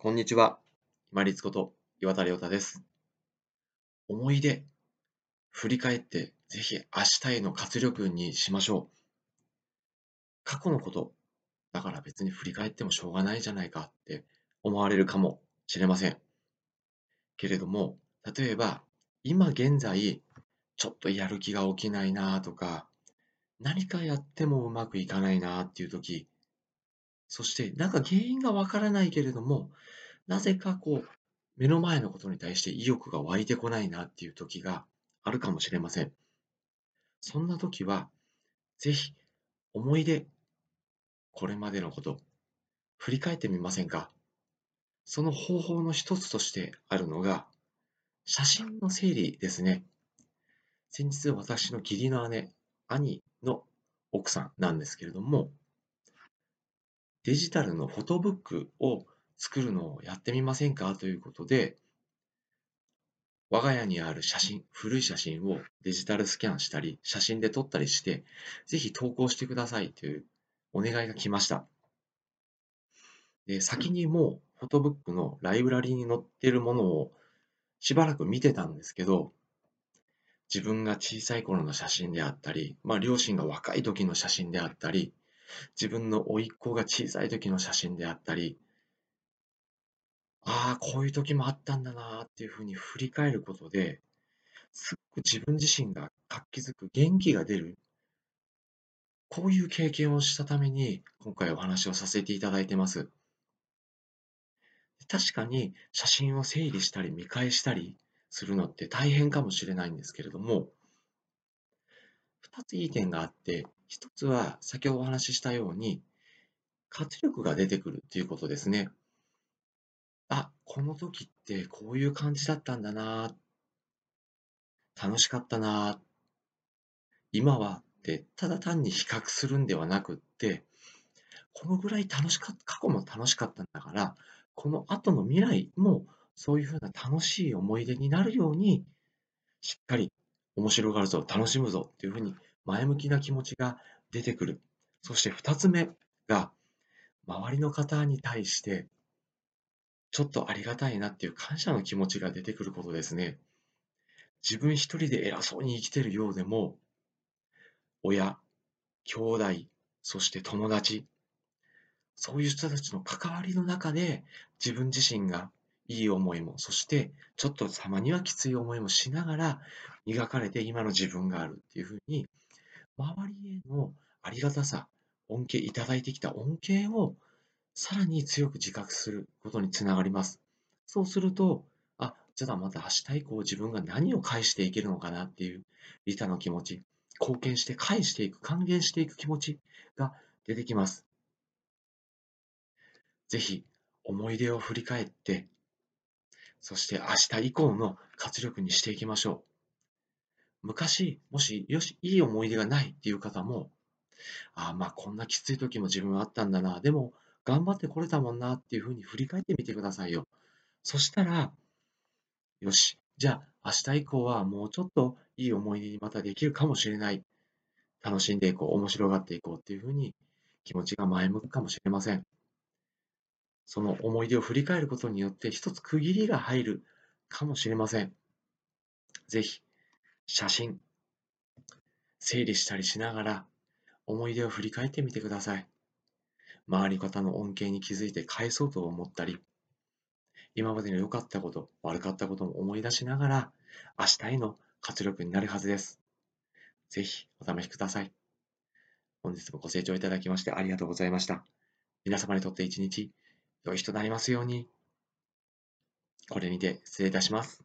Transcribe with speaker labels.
Speaker 1: こんにちは。今立こと岩田亮太です。思い出、振り返って、ぜひ明日への活力にしましょう。過去のこと、だから別に振り返ってもしょうがないじゃないかって思われるかもしれません。けれども、例えば、今現在、ちょっとやる気が起きないなとか、何かやってもうまくいかないなっていう時、そしてなんか原因がわからないけれども、なぜかこう、目の前のことに対して意欲が湧いてこないなっていう時があるかもしれません。そんな時は、ぜひ思い出、これまでのこと、振り返ってみませんかその方法の一つとしてあるのが、写真の整理ですね。先日私の義理の姉、兄の奥さんなんですけれども、デジタルのフォトブックを作るのをやってみませんか？ということで、我が家にある写真、古い写真をデジタルスキャンしたり、写真で撮ったりして、ぜひ投稿してくださいというお願いが来ました。で先にもうフォトブックのライブラリに載っているものをしばらく見てたんですけど、自分が小さい頃の写真であったり、まあ、両親が若い時の写真であったり、自分の甥っ子が小さい時の写真であったり、ああ、こういう時もあったんだなっていうふうに振り返ることで、すごく自分自身が活気づく、元気が出る、こういう経験をしたために、今回お話をさせていただいてます。確かに写真を整理したり見返したりするのって大変かもしれないんですけれども、2ついい点があって、1つは先ほどお話ししたように、活力が出てくるということですね。あ、この時ってこういう感じだったんだな、楽しかったな、今はってただ単に比較するんではなくって、このぐらい楽しかった、過去も楽しかったんだから、この後の未来もそういうふうな楽しい思い出になるように、しっかり面白がるぞ、楽しむぞっていうふうに前向きな気持ちが出てくる。そして2つ目が、周りの方に対して、ちょっとありがたいなっていう感謝の気持ちが出てくることですね。自分一人で偉そうに生きてるようでも、親、兄弟、そして友達、そういう人たちの関わりの中で自分自身がいい思いも、そしてちょっとたまにはきつい思いもしながら磨かれて今の自分があるっていうふうに、周りへのありがたさ、恩恵いただいてきた恩恵をさらに強く自覚することにつながります。そうすると、あ、じゃあまた明日以降自分が何を返していけるのかなっていう利他の気持ち、貢献して返していく、還元していく気持ちが出てきます。ぜひ思い出を振り返って、そして明日以降の活力にしていきましょう。昔、もし、よし、いい思い出がないっていう方も、ああ、まあこんなきつい時も自分はあったんだな、でも頑張ってこれたもんなっていうふうに振り返ってみてくださいよ。そしたら、よし、じゃあ明日以降はもうちょっといい思い出にまたできるかもしれない。楽しんでいこう、面白がっていこうっていうふうに気持ちが前向くかもしれません。その思い出を振り返ることによって一つ区切りが入るかもしれません。ぜひ、写真、整理したりしながら思い出を振り返ってみてください。周り方の恩恵に気づいて返そうと思ったり、今までの良かったこと、悪かったことも思い出しながら、明日への活力になるはずです。ぜひお試しください。本日もご清聴いただきましてありがとうございました。皆様にとって一日良い日となりますように。これにて失礼いたします。